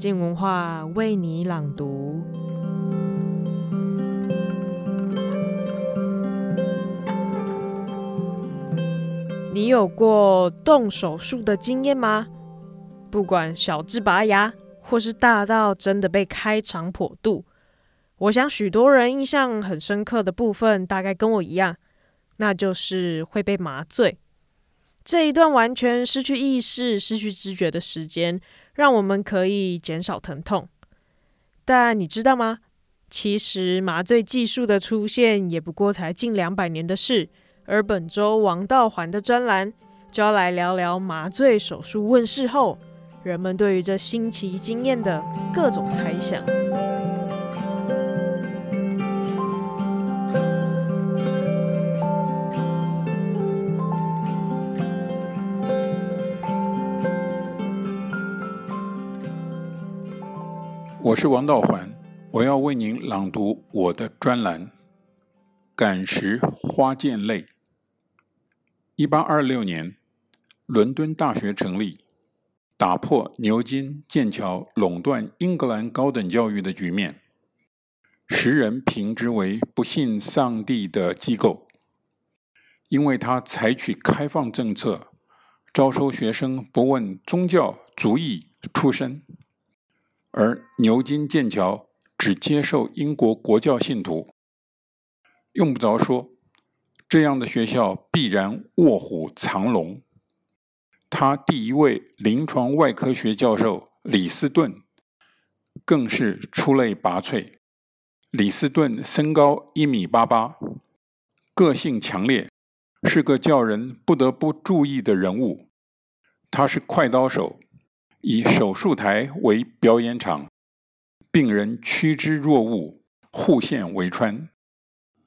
静文化为你朗读。你有过动手术的经验吗？不管小至拔牙，或是大到真的被开肠破肚，我想许多人印象很深刻的部分，大概跟我一样，那就是会被麻醉。这一段完全失去意识、失去知觉的时间，让我们可以减少疼痛。但你知道吗？其实麻醉技术的出现也不过才近两百年的事。而本周王道环的专栏就要来聊聊麻醉手术问世后，人们对于这新奇经验的各种猜想。我是王道环，我要为您朗读我的专栏《感时花溅泪》。一八二六年，伦敦大学成立，打破牛津、剑桥垄断英格兰高等教育的局面，时人评之为不信上帝的机构，因为他采取开放政策，招收学生不问宗教、族裔、出身。而牛津、剑桥只接受英国国教信徒，用不着说，这样的学校必然卧虎藏龙。他第一位临床外科学教授李斯顿，更是出类拔萃。李斯顿身高一米八八，个性强烈，是个叫人不得不注意的人物。他是快刀手。以手术台为表演场，病人趋之若鹜，护线为穿。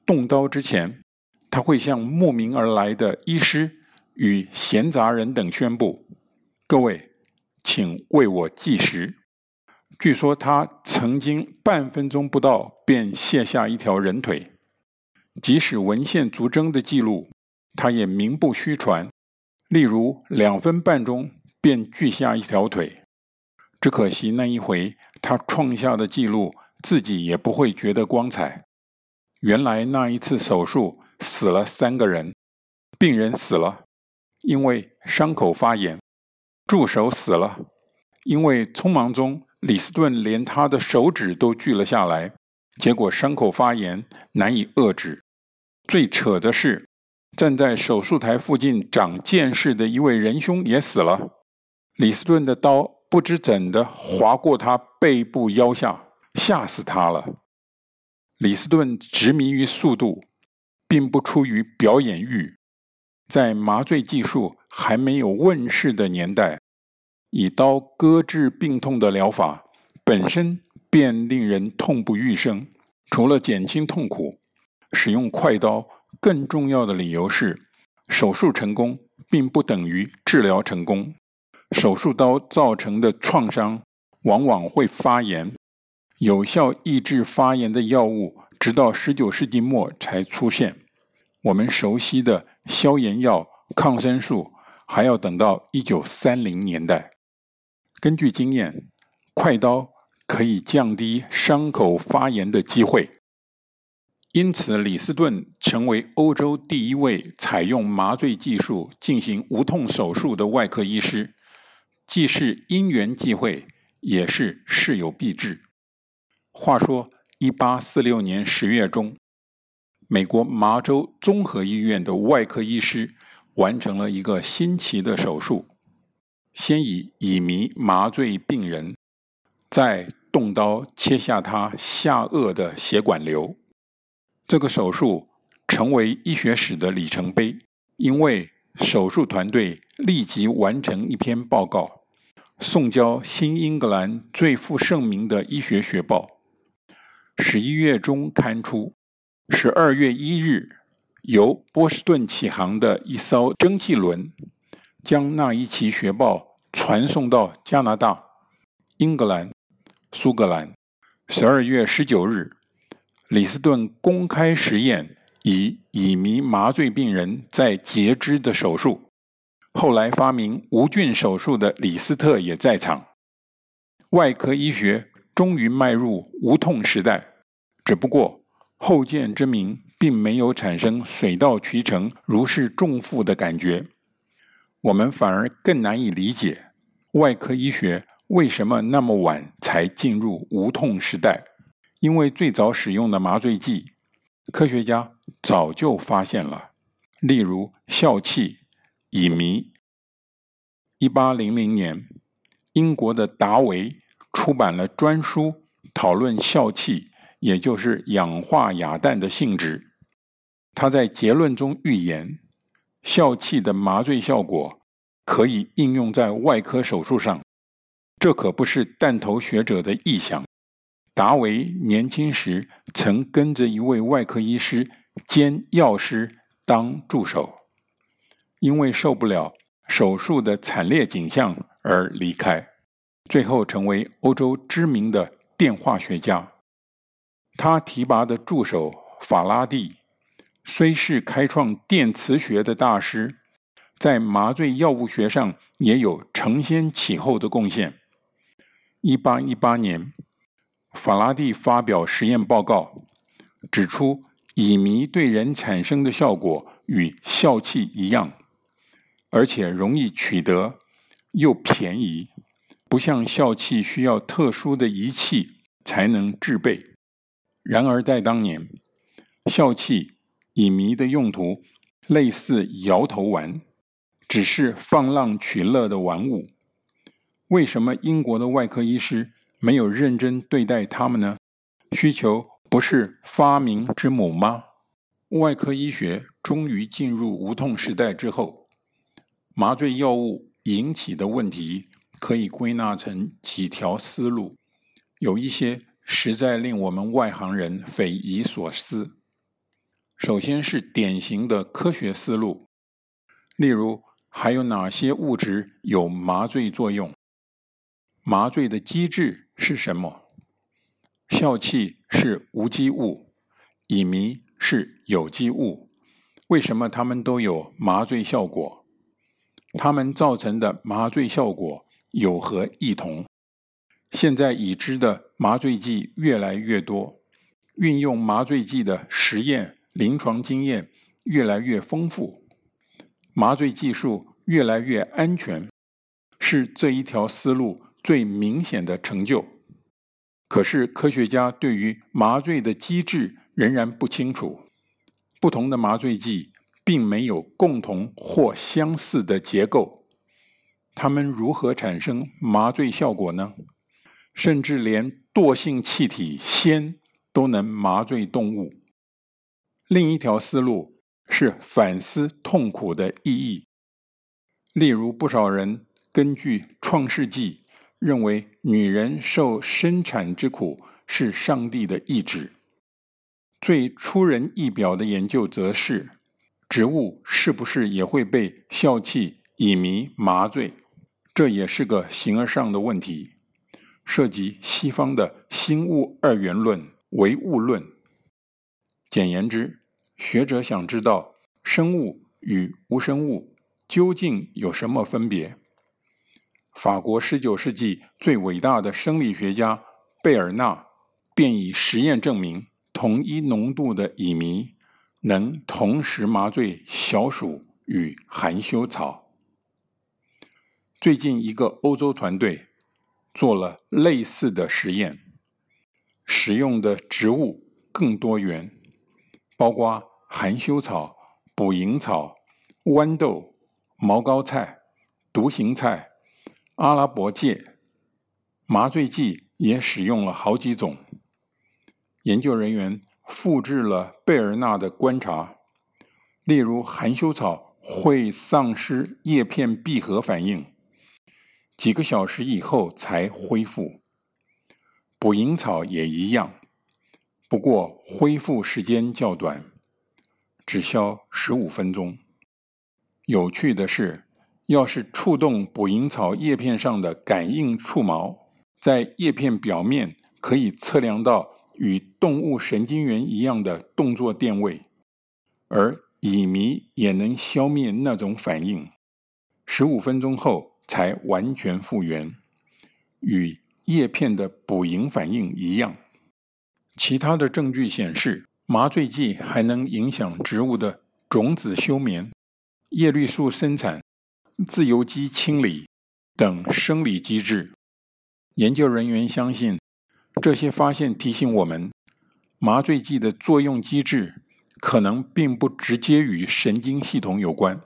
动刀之前，他会向慕名而来的医师与闲杂人等宣布：“各位，请为我计时。”据说他曾经半分钟不到便卸下一条人腿。即使文献足征的记录，他也名不虚传。例如两分半钟。便锯下一条腿，只可惜那一回他创下的记录，自己也不会觉得光彩。原来那一次手术死了三个人，病人死了，因为伤口发炎；助手死了，因为匆忙中李斯顿连他的手指都锯了下来，结果伤口发炎难以遏制。最扯的是，站在手术台附近长见识的一位仁兄也死了。李斯顿的刀不知怎的划过他背部腰下，吓死他了。李斯顿执迷于速度，并不出于表演欲。在麻醉技术还没有问世的年代，以刀割治病痛的疗法本身便令人痛不欲生。除了减轻痛苦，使用快刀更重要的理由是，手术成功并不等于治疗成功。手术刀造成的创伤往往会发炎，有效抑制发炎的药物直到十九世纪末才出现。我们熟悉的消炎药、抗生素还要等到一九三零年代。根据经验，快刀可以降低伤口发炎的机会，因此李斯顿成为欧洲第一位采用麻醉技术进行无痛手术的外科医师。既是因缘际会，也是事有必至。话说，一八四六年十月中，美国麻州综合医院的外科医师完成了一个新奇的手术：先以乙醚麻醉病人，再动刀切下他下颚的血管瘤。这个手术成为医学史的里程碑，因为手术团队立即完成一篇报告，送交新英格兰最负盛名的医学学报。十一月中刊出，十二月一日，由波士顿启航的一艘蒸汽轮，将那一期学报传送到加拿大、英格兰、苏格兰。十二月十九日，李斯顿公开实验。以乙醚麻醉病人在截肢的手术，后来发明无菌手术的李斯特也在场。外科医学终于迈入无痛时代。只不过后见之明并没有产生水到渠成、如释重负的感觉，我们反而更难以理解外科医学为什么那么晚才进入无痛时代。因为最早使用的麻醉剂，科学家早就发现了，例如笑气、乙醚。一八零零年，英国的达维出版了专书，讨论笑气，也就是氧化亚氮的性质。他在结论中预言，笑气的麻醉效果可以应用在外科手术上。这可不是弹头学者的臆想。达维年轻时曾跟着一位外科医师兼药师当助手，因为受不了手术的惨烈景象而离开，最后成为欧洲知名的电化学家。他提拔的助手法拉第虽是开创电磁学的大师，在麻醉药物学上也有承先启后的贡献。一八一八年。法拉第发表实验报告，指出乙醚对人产生的效果与笑气一样，而且容易取得，又便宜，不像笑气需要特殊的仪器才能制备。然而在当年，笑气、乙醚的用途类似摇头丸，只是放浪取乐的玩物。为什么英国的外科医师没有认真对待他们呢？需求不是发明之母吗？外科医学终于进入无痛时代之后，麻醉药物引起的问题可以归纳成几条思路，有一些实在令我们外行人匪夷所思。首先是典型的科学思路，例如还有哪些物质有麻醉作用？麻醉的机制是什么？笑气是无机物，乙醚是有机物。为什么它们都有麻醉效果？它们造成的麻醉效果有何异同？现在已知的麻醉剂越来越多，运用麻醉剂的实验临床经验越来越丰富，麻醉技术越来越安全，是这一条思路最明显的成就，可是科学家对于麻醉的机制仍然不清楚。不同的麻醉剂并没有共同或相似的结构，它们如何产生麻醉效果呢？甚至连惰性气体氙都能麻醉动物。另一条思路是反思痛苦的意义，例如不少人根据《创世纪》。认为女人受生产之苦是上帝的意志。最出人意表的研究则是，植物是不是也会被笑气、乙醚麻醉？这也是个形而上的问题，涉及西方的心物二元论、唯物论。简言之，学者想知道生物与无生物究竟有什么分别。法国十九世纪最伟大的生理学家贝尔纳便以实验证明，同一浓度的乙醚能同时麻醉小鼠与含羞草。最近，一个欧洲团队做了类似的实验，使用的植物更多元，包括含羞草、捕蝇草、豌豆、毛膏菜、独行菜。阿拉伯芥麻醉剂也使用了好几种。研究人员复制了贝尔纳的观察，例如含羞草会丧失叶片闭合反应，几个小时以后才恢复；捕蝇草也一样，不过恢复时间较短，只消十五分钟。有趣的是，要是触动捕蝇草叶片上的感应触毛，在叶片表面可以测量到与动物神经元一样的动作电位，而乙醚也能消灭那种反应，十五分钟后才完全复原，与叶片的捕蝇反应一样。其他的证据显示，麻醉剂还能影响植物的种子休眠、叶绿素生产、自由基清理等生理机制。研究人员相信，这些发现提醒我们，麻醉剂的作用机制可能并不直接与神经系统有关。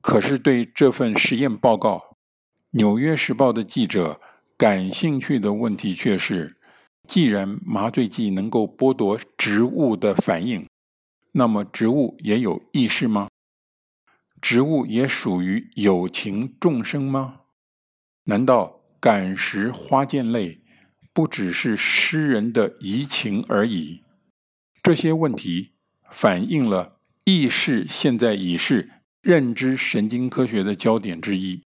可是，对这份实验报告，《纽约时报》的记者感兴趣的问题却是：既然麻醉剂能够剥夺植物的反应，那么植物也有意识吗？植物也属于有情众生吗？难道感时花溅泪不只是诗人的怡情而已？这些问题反映了意识现在已是认知神经科学的焦点之一。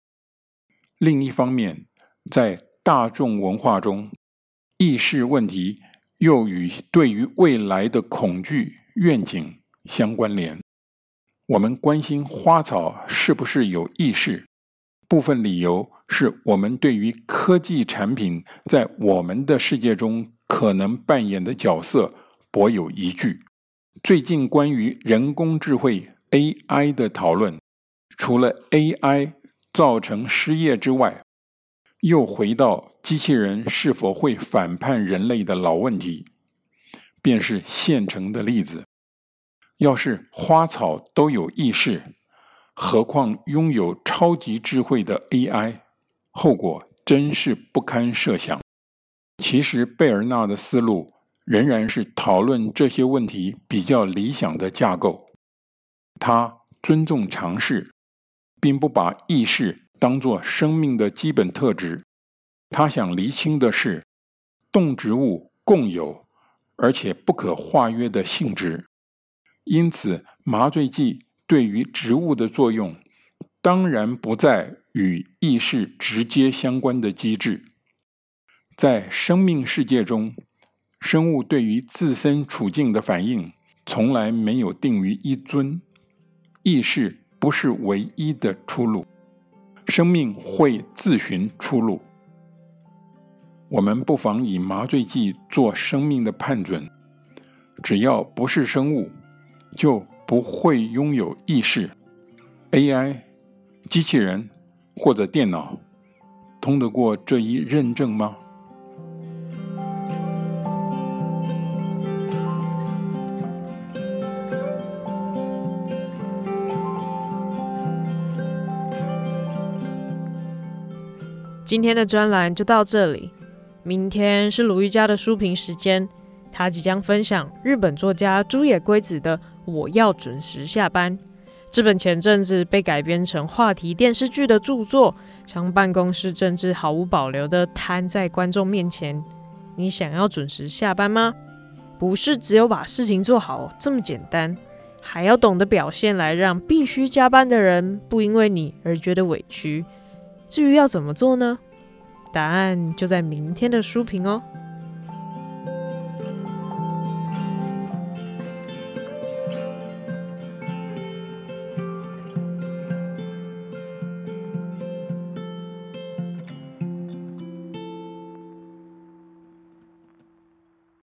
另一方面，在大众文化中，意识问题又与对于未来的恐惧愿景相关联。我们关心花草是不是有意识，部分理由是我们对于科技产品在我们的世界中可能扮演的角色颇有疑惧。最近关于人工智慧 AI 的讨论，除了 AI 造成失业之外，又回到机器人是否会反叛人类的老问题，便是现成的例子。要是花草都有意识，何况拥有超级智慧的 AI，后果真是不堪设想。其实贝尔纳的思路仍然是讨论这些问题比较理想的架构。他尊重尝试，并不把意识当作生命的基本特质，他想厘清的是，动植物共有而且不可化约的性质，因此麻醉剂对于植物的作用，当然不在与意识直接相关的机制。在生命世界中，生物对于自身处境的反应从来没有定于一尊，意识不是唯一的出路。生命会自寻出路。我们不妨以麻醉剂做生命的判准，只要不是生物，就不会拥有意识。AI、机器人或者电脑，通得过这一认证吗？今天的专栏就到这里。明天是鲁豫家的书评时间，他即将分享日本作家猪野圭子的《我要准时下班》这本前阵子被改编成话题电视剧的著作，将办公室政治毫无保留地摊在观众面前。你想要准时下班吗？不是只有把事情做好这么简单，还要懂得表现来让必须加班的人不因为你而觉得委屈。至于要怎么做呢？答案就在明天的书评哦。